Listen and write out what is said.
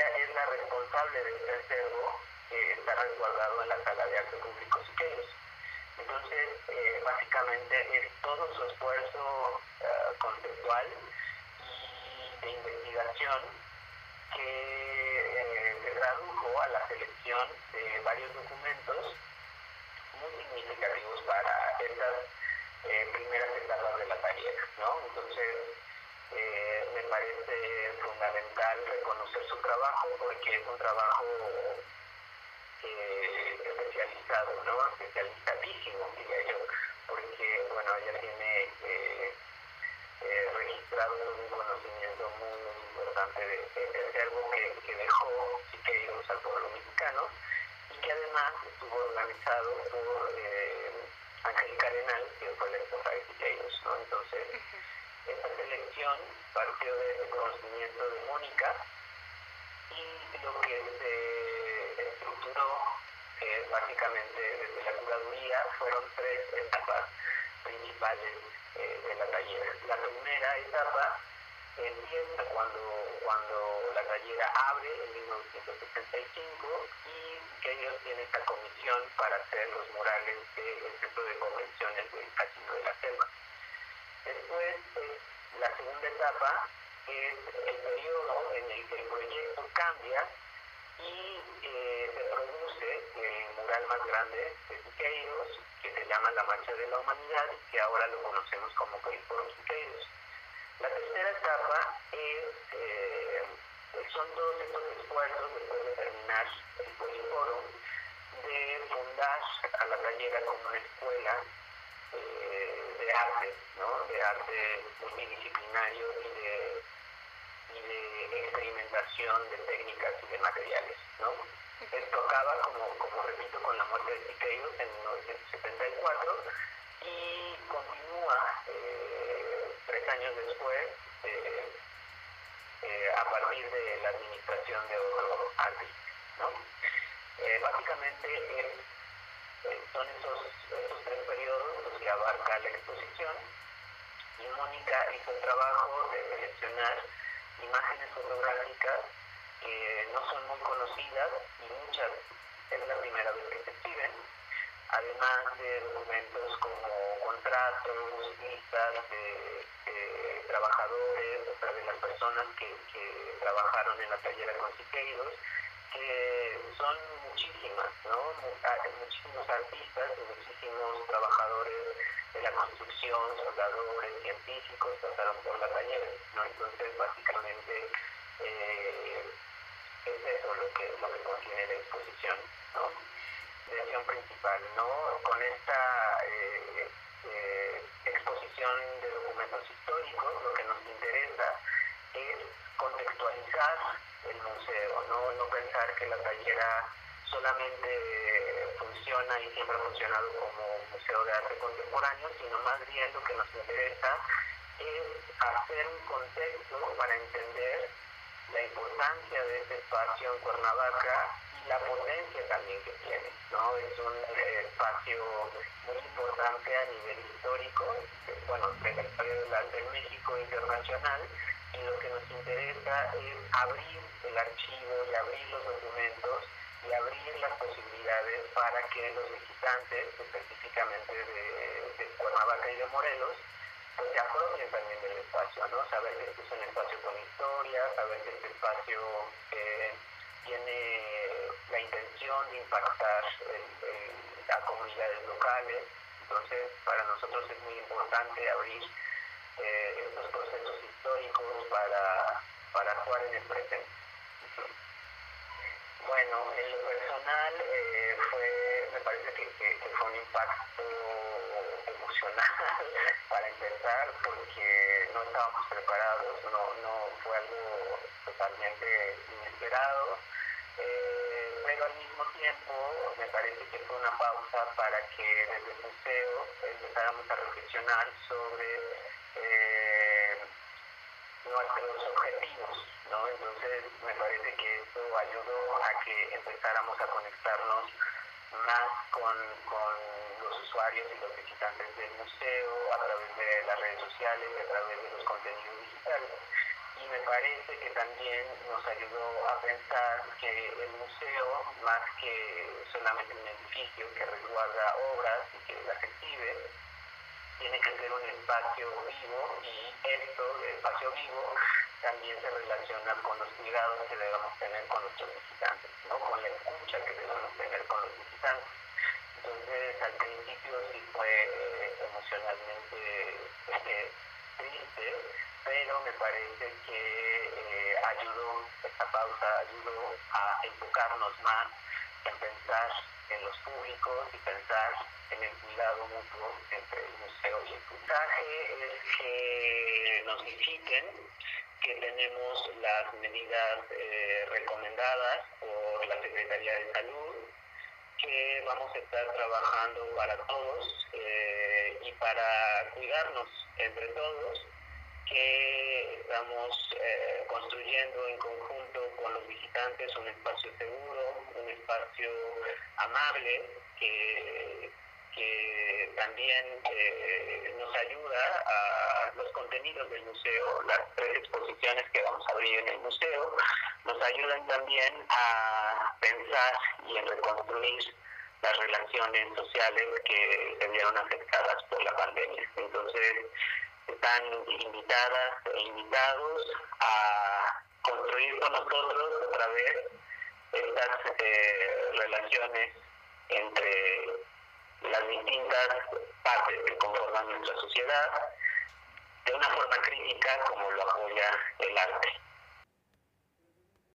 la responsable de este acervo eh, está resguardado en la sala de arte público Siqueiros. Entonces, eh, básicamente es todo su esfuerzo uh, conceptual y de investigación que eh, se tradujo a la selección de varios documentos muy significativos para estas eh, primeras etapas de la ¿no? Entonces, eh, me parece fundamental reconocer su trabajo porque es un trabajo eh, especializado, ¿no? Especializadísimo, diría yo, porque, bueno, ella tiene eh, eh, registrado un conocimiento muy, importante de, de, algo que, que dejó Siqueiros al pueblo mexicano y que además estuvo organizado por eh, Angélica Arenal, que fue la esposa de Siqueiros, ¿no? Entonces, esta selección partió de ese conocimiento de Mónica y lo que se estructuró eh, básicamente desde la curaduría fueron tres etapas principales eh, de la tallera. La primera etapa empieza cuando, cuando la tallera abre en 1965 y que ellos tienen esta comisión para hacer los murales del Centro de Convenciones del Casino de la Selva. Después, eh, la segunda etapa es el periodo en el que el proyecto cambia y eh, se produce el mural más grande de Siqueiros, que se llama La Marcha de la Humanidad, que ahora lo conocemos como Poliforum Siqueiros. La tercera etapa es, eh, son todos estos esfuerzos después de terminar el Poliforum de fundar a la tallera como una escuela eh, de arte, ¿no? de arte multidisciplinario y de experimentación de técnicas y de materiales. ¿no? Esto acaba, como, repito, con la muerte de Siqueiros en 1974 y continúa eh, tres años después eh, eh, a partir de la administración de otro artista. ¿no? básicamente son esos, esos tres periodos los que abarca la exposición y Mónica hizo el trabajo de seleccionar imágenes fotográficas que no son muy conocidas y muchas es la primera vez que se exhiben, además de documentos como contratos, listas de, de trabajadores, o sea, de las personas que, trabajaron en la tallera con Siqueiros, que son muchísimas, ¿no? Muchísimos artistas y muchísimos trabajadores de la construcción, soldadores, científicos pasaron por la tallera, ¿no? Entonces, básicamente, eh, es eso lo que, lo que contiene la exposición, ¿no? De acción principal, ¿no? Con esta eh, eh, exposición de documentos históricos, lo que nos interesa es contextualizar el museo, no, pensar que la tallera solamente funciona y siempre ha funcionado como museo de arte contemporáneo, sino más bien lo que nos interesa es hacer un contexto para entender la importancia de este espacio en Cuernavaca y la potencia también que tiene, ¿no? Es un espacio muy importante a nivel histórico, bueno, de del arte en México internacional, y lo que nos interesa es abrir el archivo y abrir los documentos y abrir las posibilidades para que los visitantes, específicamente de, de Cuernavaca y de Morelos, pues se apropien también del espacio, ¿no? Saber que este es un espacio con historia, saber que este espacio eh, tiene la intención de impactar a comunidades locales. Entonces, para nosotros es muy importante abrir eh, estos procesos históricos para, para actuar en el presente. Bueno, en lo personal eh, fue, me parece que, fue un impacto emocional para empezar porque no estábamos preparados, no, no fue algo totalmente inesperado, eh, pero al mismo tiempo me parece que fue una pausa para que desde el museo empezáramos a reflexionar sobre eh, nuestros objetivos, ¿no? Entonces me parece que esto ayudó a que empezáramos a conectarnos más con, con los usuarios y los visitantes del museo a través de las redes sociales y a través de los contenidos digitales. y me parece que también nos ayudó a pensar que el museo, más que solamente un edificio que resguarda obras y que las exhibe, tiene que ser un espacio vivo y esto, el espacio vivo, también se relaciona con los cuidados que debemos tener con nuestros visitantes, ¿no? con la escucha que debemos tener con los visitantes. Entonces, al principio sí fue emocionalmente este, triste, pero me parece que eh, ayudó, esta pausa ayudó a enfocarnos más en pensar en los públicos y pensar en el cuidado mutuo entre el museo y el puntaje es que nos visiten, que tenemos las medidas eh, recomendadas por la Secretaría de Salud, que vamos a estar trabajando para todos eh, y para cuidarnos entre todos que estamos eh, construyendo en conjunto con los visitantes un espacio seguro, un espacio amable que, que también eh, nos ayuda a los contenidos del museo, las tres exposiciones que vamos a abrir en el museo, nos ayudan también a pensar y a reconstruir las relaciones sociales que se vieron afectadas por la pandemia. Entonces, están invitadas e invitados a construir con nosotros otra vez estas eh, relaciones entre las distintas partes que conforman nuestra sociedad de una forma crítica como lo apoya el arte.